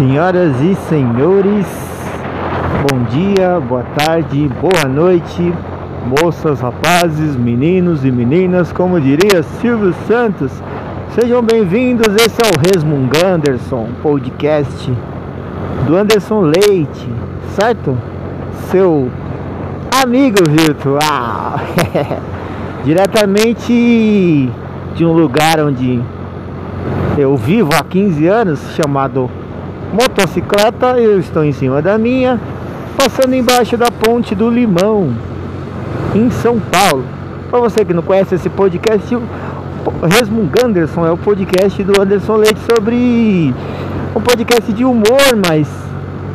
Senhoras e senhores, bom dia, boa tarde, boa noite, moças, rapazes, meninos e meninas, como diria Silvio Santos. Sejam bem-vindos, esse é o Resmung Anderson, podcast do Anderson Leite, certo? Seu amigo virtual, diretamente de um lugar onde eu vivo há 15 anos, chamado motocicleta, eu estou em cima da minha, passando embaixo da ponte do Limão, em São Paulo. Para você que não conhece esse podcast, o Resmung Anderson é o podcast do Anderson Leite sobre um podcast de humor, mas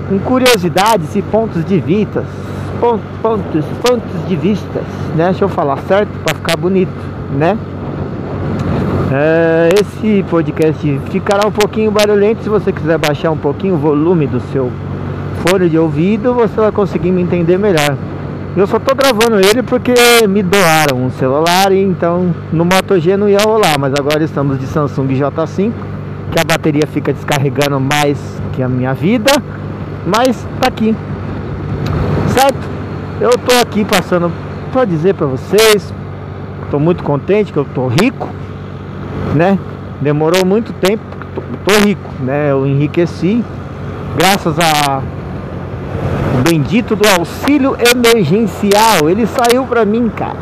com curiosidades e pontos de vistas. Pontos, pontos, pontos de vistas, né? Deixa eu falar certo para ficar bonito, né? É, esse podcast ficará um pouquinho barulhento. Se você quiser baixar um pouquinho o volume do seu fone de ouvido, você vai conseguir me entender melhor. Eu só tô gravando ele porque me doaram um celular, então no Moto G não ia rolar, mas agora estamos de Samsung J5, que a bateria fica descarregando mais que a minha vida, mas tá aqui. Certo? Eu tô aqui passando para dizer para vocês, tô muito contente que eu tô rico, né? Demorou muito tempo, tô, rico, né? Eu enriqueci graças a bendito do auxílio emergencial. Ele saiu pra mim, cara.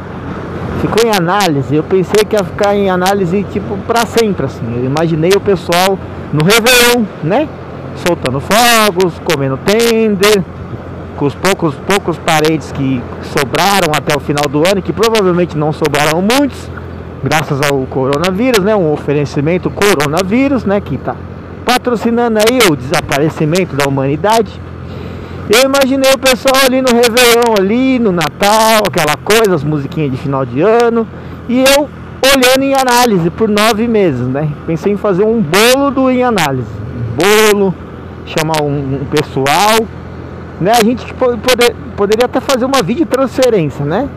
Ficou em análise. Eu pensei que ia ficar em análise tipo pra sempre, assim. Eu imaginei o pessoal no Réveillon, né? Soltando fogos, comendo tender, com os poucos, poucos parentes que sobraram até o final do ano, que provavelmente não sobraram muitos graças ao coronavírus, né? Um oferecimento coronavírus, né? Que está patrocinando aí o desaparecimento da humanidade. Eu imaginei o pessoal ali no Réveillon, ali no Natal, aquela coisa, as musiquinhas de final de ano, e eu olhando em análise por nove meses, né? Pensei em fazer um bolo do em análise, bolo, chamar um, um pessoal, né? A gente poder, poderia até fazer uma vídeo transferência, né?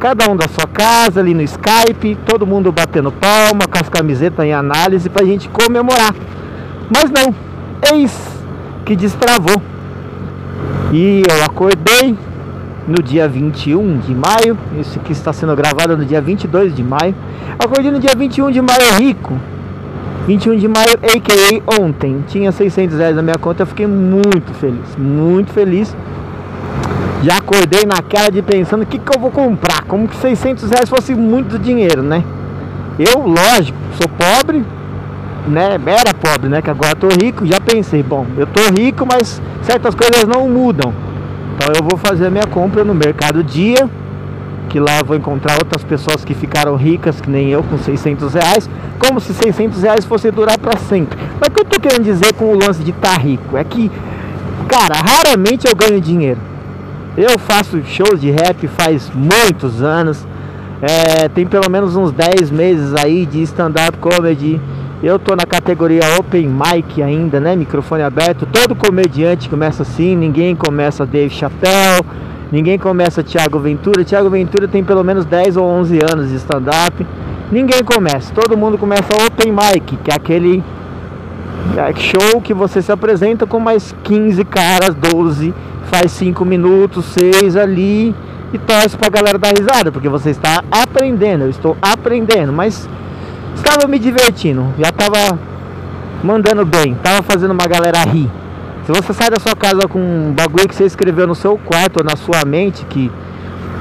Cada um da sua casa, ali no Skype, todo mundo batendo palma, com as camisetas em análise pra gente comemorar. Mas não, eis que destravou. E eu acordei no dia 21 de maio, isso aqui está sendo gravado no dia 22 de maio. Acordei no dia 21 de maio rico. 21 de maio, a.k.a. ontem. Tinha 600 reais na minha conta, eu fiquei muito feliz, muito feliz já acordei naquela de pensando o que, que eu vou comprar. Como que 600 reais fosse muito dinheiro, né? Eu, lógico, sou pobre, né? Era pobre, né? Que agora tô rico. Já pensei, bom, eu tô rico, mas certas coisas não mudam. Então eu vou fazer a minha compra no Mercado Dia, que lá eu vou encontrar outras pessoas que ficaram ricas, que nem eu, com 600 reais, como se 600 reais fosse durar para sempre. Mas o que eu tô querendo dizer com o lance de estar tá rico? É que, cara, raramente eu ganho dinheiro. Eu faço shows de rap faz muitos anos. É, tem pelo menos uns 10 meses aí de stand-up comedy. Eu tô na categoria Open Mic ainda, né? Microfone aberto. Todo comediante começa assim, ninguém começa Dave Chappelle, ninguém começa Thiago Ventura. Thiago Ventura tem pelo menos 10 ou 11 anos de stand-up. Ninguém começa, todo mundo começa Open Mic, que é aquele é, show que você se apresenta com mais 15 caras, 12 faz 5 minutos, 6 ali e torce pra galera dar risada, porque você está aprendendo, eu estou aprendendo, mas estava me divertindo, já estava mandando bem, estava fazendo uma galera rir. Se você sai da sua casa com um bagulho que você escreveu no seu quarto ou na sua mente, que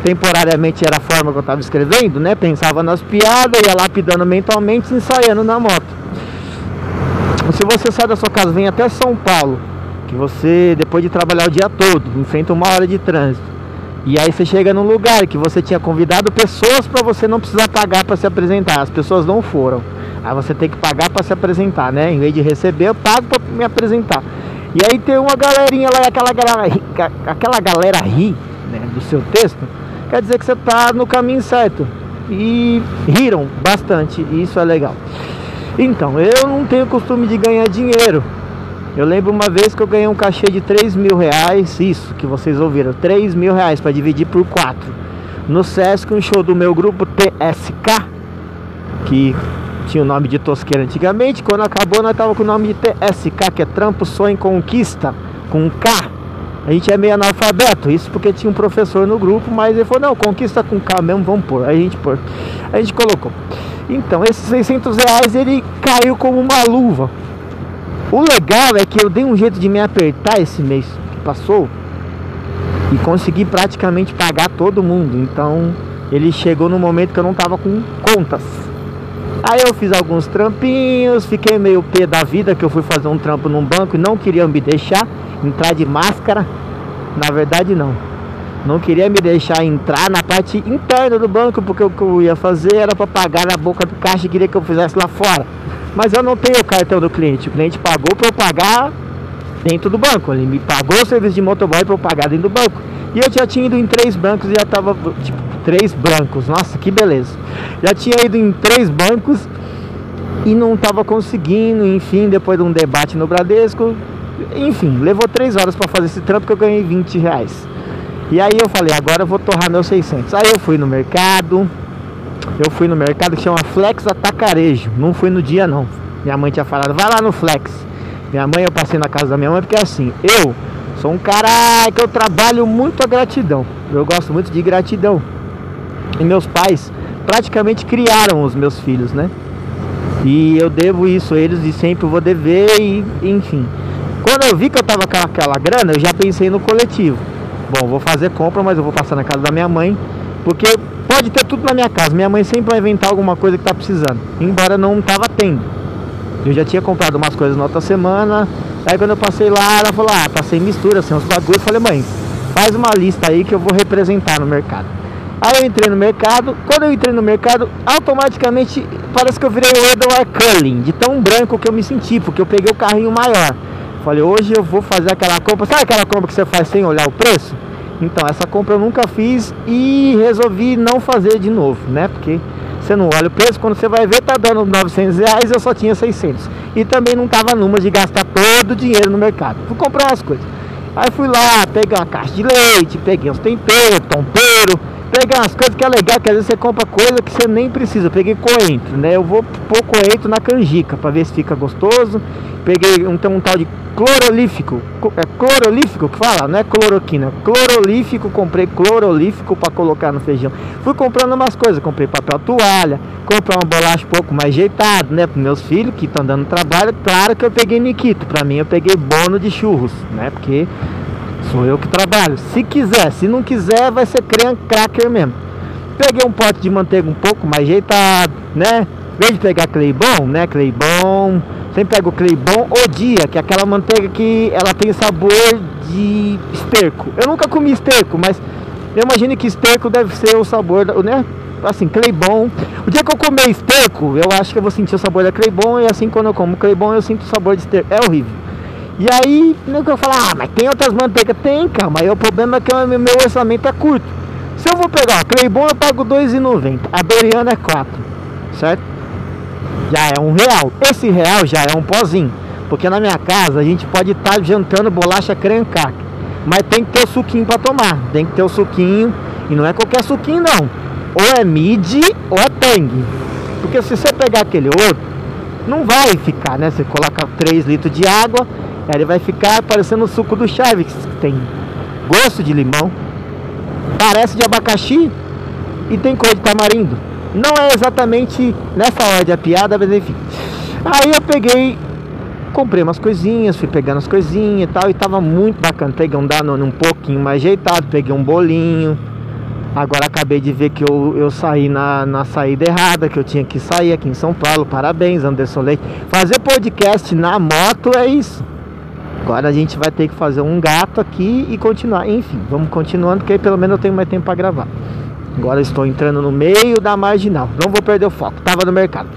temporariamente era a forma que eu estava escrevendo, né? Pensava nas piadas, ia lapidando mentalmente, ensaiando na moto. Se você sai da sua casa, vem até São Paulo, que você, depois de trabalhar o dia todo, enfrenta uma hora de trânsito. E aí você chega num lugar que você tinha convidado pessoas para você não precisar pagar para se apresentar. As pessoas não foram. Aí você tem que pagar para se apresentar, né? Em vez de receber, eu pago para me apresentar. E aí tem uma galerinha lá, aquela galera, aquela galera ri né, do seu texto, quer dizer que você está no caminho certo. E riram bastante, e isso é legal. Então, eu não tenho costume de ganhar dinheiro. Eu lembro uma vez que eu ganhei um cachê de 3 mil reais, isso que vocês ouviram, 3 mil reais para dividir por 4. No Sesc, um show do meu grupo TSK, que tinha o nome de Tosqueira antigamente. Quando acabou, nós tava com o nome de TSK, que é Trampo Sonho Conquista, com um K. A gente é meio analfabeto, isso porque tinha um professor no grupo, mas ele falou, não, conquista com K mesmo, vamos pôr. Aí a gente pôr. A gente colocou. Então, esses 600 reais, ele caiu como uma luva. O legal é que eu dei um jeito de me apertar esse mês que passou e consegui praticamente pagar todo mundo. Então, ele chegou no momento que eu não tava com contas. Aí eu fiz alguns trampinhos, fiquei meio pé da vida que eu fui fazer um trampo num banco e não queria me deixar entrar de máscara. Na verdade, não. Não queria me deixar entrar na parte interna do banco, porque o que eu ia fazer era para pagar na boca do caixa e queria que eu fizesse lá fora. Mas eu não tenho o cartão do cliente. O cliente pagou para eu pagar dentro do banco. Ele me pagou o serviço de motoboy para eu pagar dentro do banco. E eu já tinha ido em três bancos e já tava, tipo, três bancos. Nossa, que beleza. Já tinha ido em três bancos e não tava conseguindo. Enfim, depois de um debate no Bradesco, enfim, levou três horas para fazer esse trampo que eu ganhei 20 reais. E aí eu falei, agora eu vou torrar meus 600. Aí eu fui no mercado, eu fui no mercado que chama Flex Atacarejo. Não fui no dia não. Minha mãe tinha falado, vai lá no Flex. Minha mãe, eu passei na casa da minha mãe porque assim, eu sou um cara que eu trabalho muito a gratidão. Eu gosto muito de gratidão. E meus pais praticamente criaram os meus filhos, né? E eu devo isso a eles e sempre vou dever e enfim. Quando eu vi que eu tava com aquela grana, eu já pensei no coletivo. Bom, vou fazer compra, mas eu vou passar na casa da minha mãe, porque pode ter tudo na minha casa. Minha mãe sempre vai inventar alguma coisa que tá precisando, embora não tava tendo. Eu já tinha comprado umas coisas na outra semana. Aí quando eu passei lá, ela falou: "Ah, tá sem mistura, sem os bagulhos". Eu falei: "Mãe, faz uma lista aí que eu vou representar no mercado". Aí eu entrei no mercado, quando eu entrei no mercado, automaticamente parece que eu virei o Edward Cullen, de tão branco que eu me senti, porque eu peguei o carrinho maior. Falei, hoje eu vou fazer aquela compra. Sabe aquela compra que você faz sem olhar o preço? Então, essa compra eu nunca fiz e resolvi não fazer de novo, né? Porque você não olha o preço, quando você vai ver, tá dando 900 reais, eu só tinha 600. E também não tava numa de gastar todo o dinheiro no mercado. Fui comprar umas coisas. Aí fui lá, peguei uma caixa de leite, peguei uns temperos, tompeiro, pegar umas coisas que é legal, que às vezes você compra coisa que você nem precisa. Eu peguei coentro, né? Eu vou pôr coentro na canjica para ver se fica gostoso. Peguei um, um tal de clorolífico. É clorolífico que fala, não é cloroquina. Clorolífico, comprei clorolífico para colocar no feijão. Fui comprando umas coisas, comprei papel toalha, comprei uma bolacha um pouco mais ajeitado, né, para meus filhos que estão dando trabalho. Claro que eu peguei Nikito, para mim eu peguei bono de churros, né? Porque Sou eu que trabalho. Se quiser, se não quiser, vai ser cracker mesmo. Peguei um pote de manteiga um pouco mais ajeitado, né? Em vez de pegar Cleibon, né? Cleibon. Sempre pego Cleibon ou dia, que é aquela manteiga que ela tem sabor de esterco. Eu nunca comi esterco, mas eu imagino que esterco deve ser o sabor, né? Assim, Cleibon. O dia que eu comer esterco, eu acho que eu vou sentir o sabor da Cleibon. E assim, quando eu como Cleibon, eu sinto o sabor de esterco. É horrível. E aí, não que eu falo, ah, mas tem outras manteigas? Tem, calma. Aí o problema é que o meu orçamento é curto. Se eu vou pegar, a Cleibon eu pago R$2,90. A Doriana é 4, certo? Já é um real. Esse real já é um pozinho. Porque na minha casa a gente pode estar tá jantando bolacha crencac. Mas tem que ter o suquinho para tomar. Tem que ter o suquinho. E não é qualquer suquinho não. Ou é mid ou é tang. Porque se você pegar aquele outro, não vai ficar, né? Você coloca 3 litros de água ele vai ficar parecendo o suco do Chaves, que tem gosto de limão, parece de abacaxi e tem cor de tamarindo. Não é exatamente nessa ordem a piada, mas enfim. Aí eu peguei, comprei umas coisinhas, fui pegando as coisinhas e tal, e tava muito bacana. Peguei um Danone um pouquinho mais ajeitado, peguei um bolinho. Agora acabei de ver que eu, eu saí na, na saída errada, que eu tinha que sair aqui em São Paulo. Parabéns, Anderson Leite. Fazer podcast na moto é isso. Agora a gente vai ter que fazer um gato aqui e continuar. Enfim, vamos continuando, porque aí pelo menos eu tenho mais tempo para gravar. Agora estou entrando no meio da marginal. Não vou perder o foco. Tava no mercado.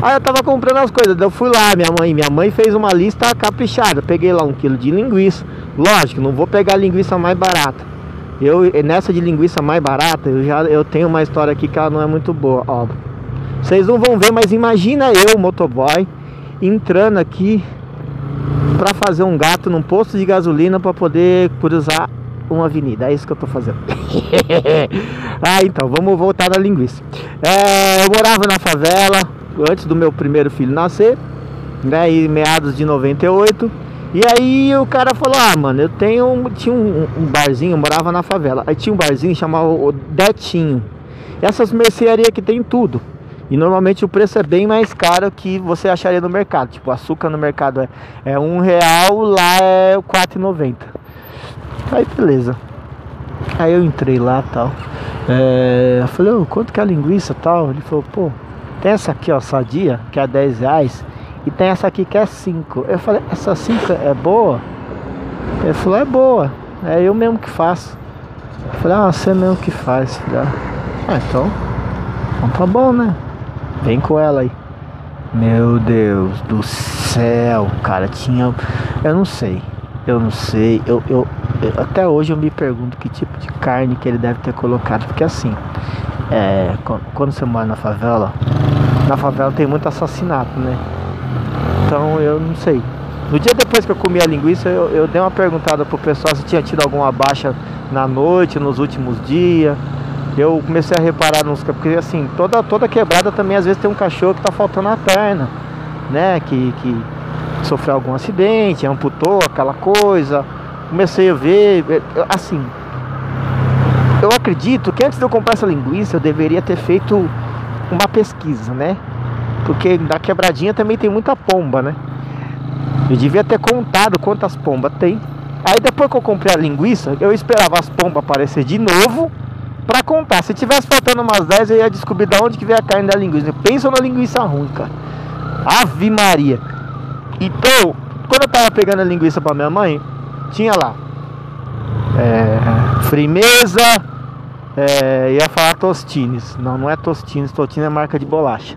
Aí eu tava comprando as coisas. Eu fui lá, minha mãe. Minha mãe fez uma lista caprichada. Peguei lá um quilo de linguiça. Lógico, não vou pegar a linguiça mais barata. Eu nessa de linguiça mais barata, eu já eu tenho uma história aqui que ela não é muito boa. Ó, vocês não vão ver, mas imagina eu, motoboy, entrando aqui para fazer um gato num posto de gasolina para poder cruzar uma avenida. É isso que eu tô fazendo. Ah, então, vamos voltar na linguiça. É, eu morava na favela antes do meu primeiro filho nascer, né? Em meados de 98. E aí o cara falou, ah, mano, eu tenho. Tinha um, um barzinho, eu morava na favela. Aí tinha um barzinho chamado Detinho. Essas mercearias que tem tudo. E normalmente o preço é bem mais caro que você acharia no mercado. Tipo, açúcar no mercado é, é um real, lá é R$4,90. Aí beleza. Aí eu entrei lá tal. É, eu falei, oh, quanto que é a linguiça tal? Ele falou, pô, tem essa aqui, ó, sadia, que é 10 reais. E tem essa aqui que é 5. Eu falei, essa 5 é boa? Ele falou, é boa. É eu mesmo que faço. Eu falei, ah, você mesmo que faz. Ah, então. Então tá bom, né? Vem com ela aí. Meu Deus do céu, cara, tinha. Eu não sei. Eu não sei. Eu, eu, até hoje eu me pergunto que tipo de carne que ele deve ter colocado. Porque assim, é, quando você mora na favela, na favela tem muito assassinato, né? Então eu não sei. No dia depois que eu comi a linguiça, eu, eu dei uma perguntada pro pessoal se tinha tido alguma baixa na noite, nos últimos dias eu comecei a reparar nos porque assim, toda, toda quebrada também às vezes tem um cachorro que tá faltando a perna, né? Que, que sofreu algum acidente, amputou aquela coisa. Comecei a ver, assim, eu acredito que antes de eu comprar essa linguiça eu deveria ter feito uma pesquisa, né? Porque na quebradinha também tem muita pomba, né? Eu devia ter contado quantas pombas tem. Aí depois que eu comprei a linguiça, eu esperava as pombas aparecer de novo Pra contar, se tivesse faltando umas 10, eu ia descobrir de onde que veio a carne da linguiça. Pensa na linguiça ruim, cara. Ave Maria. Então, quando eu tava pegando a linguiça pra minha mãe, tinha lá. É, frimeza. É, ia falar Tostines. Não, não é Tostines. Tostines é marca de bolacha.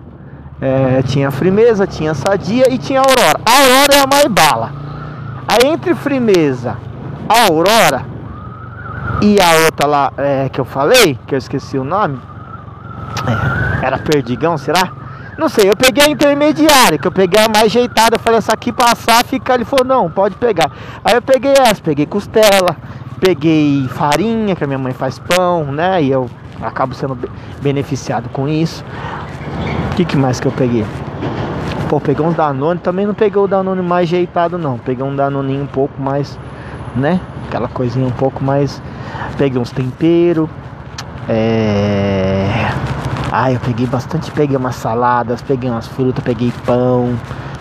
É, tinha Frimeza, tinha Sadia e tinha Aurora. A Aurora é a mais bala. Aí entre Frimeza, a Aurora, e a outra lá é, que eu falei, que eu esqueci o nome, é, era Perdigão, será? Não sei, eu peguei a intermediária, que eu peguei a mais ajeitada. Eu falei, essa aqui passar, fica. Ele falou, não, pode pegar. Aí eu peguei essa, peguei costela, peguei farinha, que a minha mãe faz pão, né? E eu acabo sendo beneficiado com isso. O que, que mais que eu peguei? Pô, peguei uns Danone, também não peguei o Danone mais ajeitado, não. Peguei um Danoninho um pouco mais, né? Aquela coisinha um pouco mais Peguei uns temperos. É... Ah, eu peguei bastante, peguei umas saladas, peguei umas frutas, peguei pão,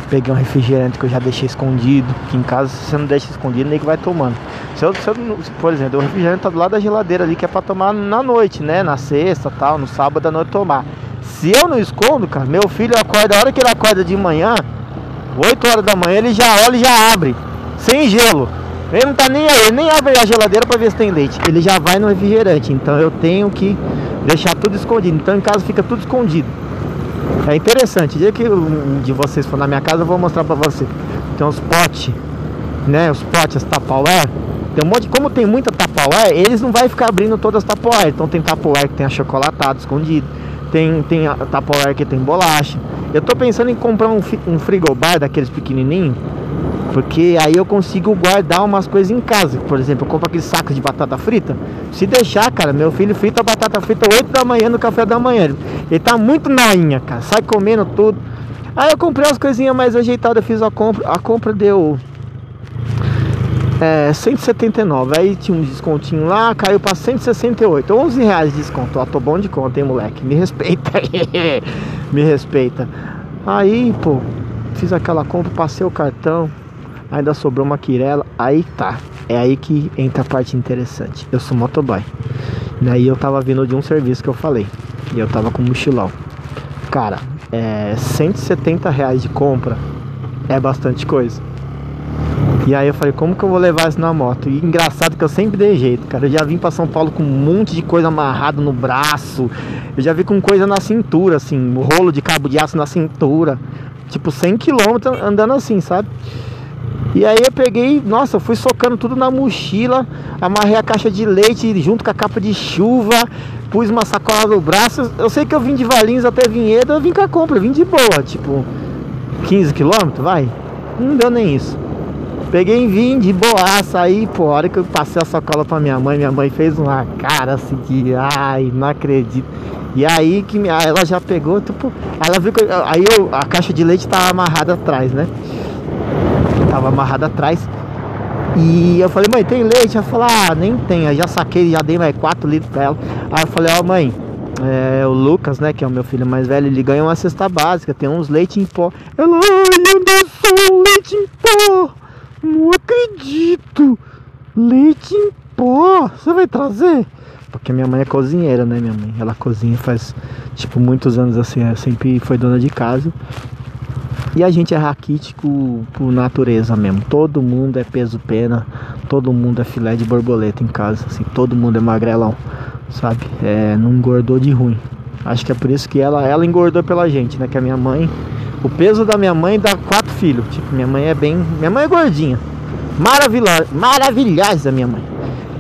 peguei um refrigerante que eu já deixei escondido. Que em casa se você não deixa escondido, nem que vai tomando. Se eu, se eu, por exemplo, o refrigerante tá do lado da geladeira ali, que é pra tomar na noite, né? Na sexta tal, no sábado à noite tomar. Se eu não escondo, cara, meu filho acorda, a hora que ele acorda de manhã, 8 horas da manhã, ele já olha e já abre. Sem gelo. Ele não tá nem aí, nem abre a geladeira para ver se tem leite. Ele já vai no refrigerante. Então eu tenho que deixar tudo escondido. Então em casa fica tudo escondido. É interessante. O dia que um de vocês for na minha casa, eu vou mostrar para você. Tem uns potes, né? Os potes, as Tupperware. Tem um monte, como tem muita Tupperware, eles não vai ficar abrindo todas as Tupperware. Então tem Tupperware que tem achocolatado escondido. Tem, tem Tupperware que tem bolacha. Eu tô pensando em comprar um, um frigobar daqueles pequenininhos porque aí eu consigo guardar umas coisas em casa. Por exemplo, eu compro aqueles sacos de batata frita. Se deixar, cara, meu filho frita batata frita 8 da manhã no café da manhã. Ele tá muito nainha, cara. Sai comendo tudo. Aí eu comprei umas coisinhas mais ajeitadas, fiz a compra. A compra deu é, 179. Aí tinha um descontinho lá, caiu para 168. 11 reais de desconto. Ó, tô bom de conta, hein, moleque? Me respeita. Me respeita. Aí, pô, fiz aquela compra, passei o cartão ainda sobrou uma quirela, aí tá. É aí que entra a parte interessante. Eu sou motoboy. Daí eu tava vindo de um serviço que eu falei. E eu tava com mochilão. Cara, é 170 reais de compra é bastante coisa. E aí eu falei, como que eu vou levar isso na moto? E engraçado que eu sempre dei jeito, cara. Eu já vim para São Paulo com um monte de coisa amarrado no braço. Eu já vi com coisa na cintura, assim, um rolo de cabo de aço na cintura. Tipo, 100 km andando assim, sabe? E aí eu peguei, nossa, fui socando tudo na mochila, amarrei a caixa de leite junto com a capa de chuva, pus uma sacola no braço. Eu sei que eu vim de Valinhos até Vinhedo, eu vim com a compra, vim de boa, tipo 15 quilômetros, vai. Não deu nem isso. Peguei em vim de boaça aí, pô. A hora que eu passei a sacola pra minha mãe, minha mãe fez uma cara assim de ai, não acredito. E aí que ela já pegou, tipo, ela viu que aí eu, a caixa de leite tava amarrada atrás, né? Tava amarrada atrás. E eu falei, mãe, tem leite? Ela falou, ah, nem tem. Já saquei, já dei mais 4 litros pra ela. Aí eu falei, ó, oh, mãe, é, o Lucas, né, que é o meu filho mais velho, ele ganha uma cesta básica, tem uns leite em pó. Ela, ai, Anderson, leite em pó! Não acredito! Leite em pó! Você vai trazer? Porque minha mãe é cozinheira, né, minha mãe? Ela cozinha faz, tipo, muitos anos assim, sempre foi dona de casa. E a gente é raquítico por natureza mesmo. Todo mundo é peso pena, todo mundo é filé de borboleta em casa, assim, todo mundo é magrelão, sabe? É, não engordou de ruim. Acho que é por isso que ela, ela engordou pela gente, né? Que a minha mãe, o peso da minha mãe dá quatro filhos. Tipo, minha mãe é bem, minha mãe é gordinha, maravilhosa, maravilhosa minha mãe.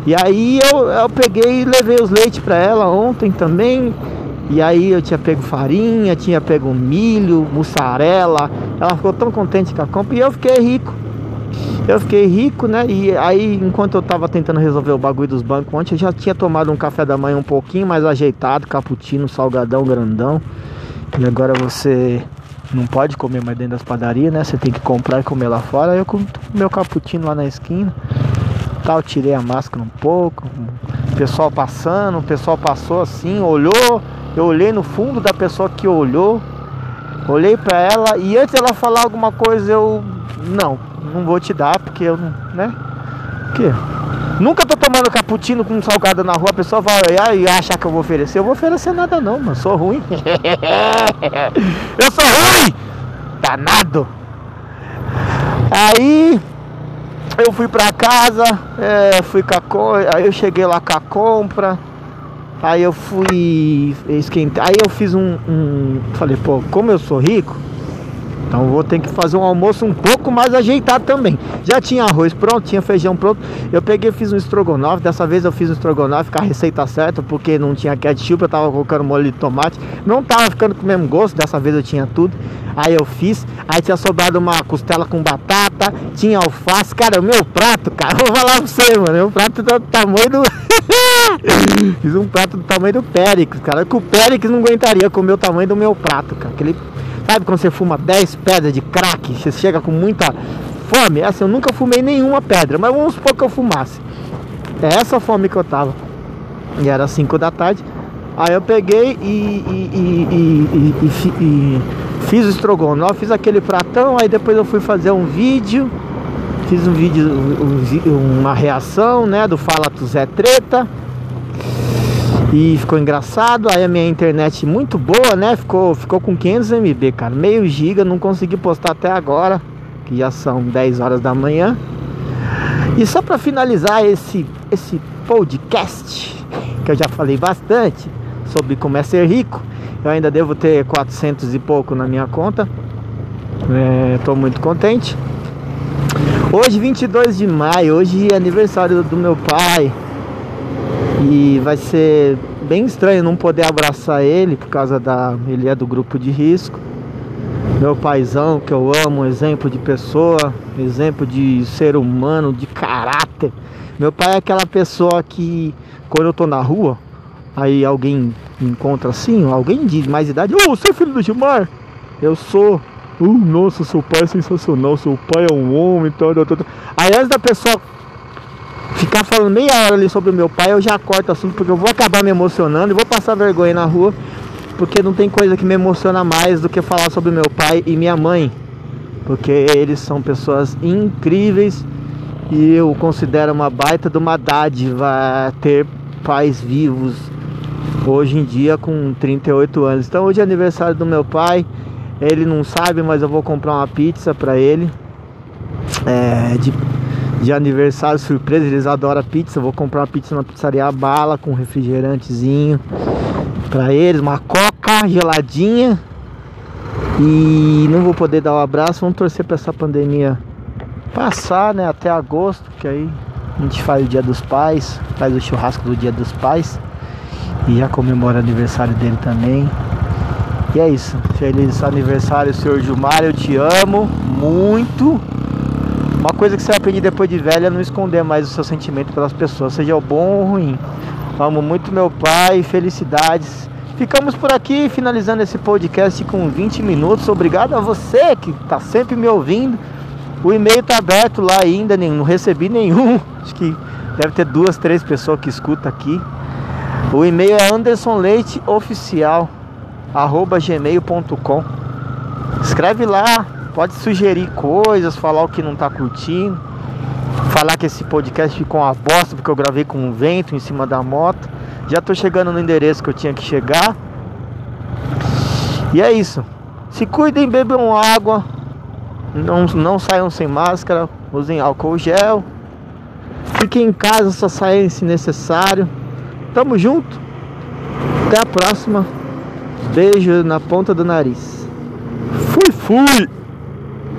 E aí eu, eu peguei e levei os leites para ela ontem também. E aí eu tinha pego farinha, tinha pego milho, mussarela. Ela ficou tão contente com a compra e eu fiquei rico. Eu fiquei rico, né? E aí, enquanto eu tava tentando resolver o bagulho dos bancos ontem, eu já tinha tomado um café da manhã um pouquinho mais ajeitado, cappuccino, salgadão, grandão. E agora você não pode comer mais dentro das padarias, né? Você tem que comprar e comer lá fora. Aí eu comi meu cappuccino lá na esquina. Tal, tirei a máscara um pouco. O pessoal passando, o pessoal passou assim, olhou eu olhei no fundo da pessoa que olhou, olhei para ela e antes dela falar alguma coisa eu não, não vou te dar porque eu não, né? Que? Nunca tô tomando cappuccino com salgado na rua, a pessoa vai olhar e achar que eu vou oferecer. Eu vou oferecer nada não, mano. Sou ruim. eu sou ruim! Danado! Aí eu fui pra casa, é, fui com a aí eu cheguei lá com a compra. Aí eu fui esquentar. Aí eu fiz um, um. Falei, pô, como eu sou rico, então vou ter que fazer um almoço um pouco mais ajeitado também. Já tinha arroz pronto, tinha feijão pronto. Eu peguei fiz um estrogonofe. Dessa vez eu fiz um estrogonofe com a receita certa, porque não tinha ketchup, eu tava colocando molho de tomate. Não tava ficando com o mesmo gosto, dessa vez eu tinha tudo. Aí eu fiz. Aí tinha sobrado uma costela com batata, tinha alface. Cara, o meu prato, cara, vou falar pra você, mano. Meu prato tá do tamanho do. Fiz um prato do tamanho do Périx, cara. Que o Périx não aguentaria comer o tamanho do meu prato, cara. Aquele, sabe quando você fuma 10 pedras de crack? Você chega com muita fome? Assim, eu nunca fumei nenhuma pedra, mas vamos supor que eu fumasse. É essa fome que eu tava. E era 5 da tarde. Aí eu peguei e, e, e, e fiz o estrogonofe, fiz aquele pratão. Aí depois eu fui fazer um vídeo. Fiz um vídeo, uma reação, né, do Fala Tu Zé Treta. E ficou engraçado, aí a minha internet muito boa, né? Ficou, ficou com 500 MB, cara. Meio giga, não consegui postar até agora, que já são 10 horas da manhã. E só para finalizar esse, esse podcast, que eu já falei bastante sobre como é ser rico, eu ainda devo ter 400 e pouco na minha conta. Estou é, muito contente. Hoje, 22 de maio, hoje é aniversário do meu pai. E vai ser bem estranho não poder abraçar ele por causa da. Ele é do grupo de risco. Meu paizão, que eu amo, exemplo de pessoa, exemplo de ser humano, de caráter. Meu pai é aquela pessoa que, quando eu tô na rua, aí alguém me encontra assim, alguém de mais idade, ô, oh, você é filho do Gilmar? Eu sou. Uh, nossa, seu pai é sensacional, seu pai é um homem, tal, tal, tal. Aí antes da pessoa ficar falando meia hora ali sobre o meu pai, eu já corto o assunto porque eu vou acabar me emocionando e vou passar vergonha na rua, porque não tem coisa que me emociona mais do que falar sobre meu pai e minha mãe, porque eles são pessoas incríveis e eu considero uma baita de uma dádiva ter pais vivos hoje em dia com 38 anos. Então hoje é aniversário do meu pai, ele não sabe, mas eu vou comprar uma pizza para ele. É, de de aniversário surpresa, eles adoram pizza. vou comprar uma pizza na pizzaria Bala com refrigerantezinho para eles, uma coca geladinha. E não vou poder dar um abraço, vamos torcer para essa pandemia passar, né, até agosto, que aí a gente faz o Dia dos Pais, faz o churrasco do Dia dos Pais e já comemora o aniversário dele também. E é isso. Feliz aniversário, senhor Gilmar. Eu te amo muito. Uma coisa que você aprende depois de velho é não esconder mais o seu sentimento pelas pessoas, seja o bom ou ruim. Amo muito meu pai, felicidades. Ficamos por aqui, finalizando esse podcast com 20 minutos. Obrigado a você que está sempre me ouvindo. O e-mail está aberto lá ainda, não recebi nenhum. Acho que deve ter duas, três pessoas que escutam aqui. O e-mail é andersonleiteoficial@gmail.com. Escreve lá, pode sugerir coisas, falar o que não está curtindo, falar que esse podcast ficou uma bosta porque eu gravei com um vento em cima da moto. Já estou chegando no endereço que eu tinha que chegar. E é isso. Se cuidem, bebam água, não, não saiam sem máscara, usem álcool gel. Fiquem em casa, só saiam se necessário. Tamo junto. Até a próxima. Beijo na ponta do nariz. Fui, fui!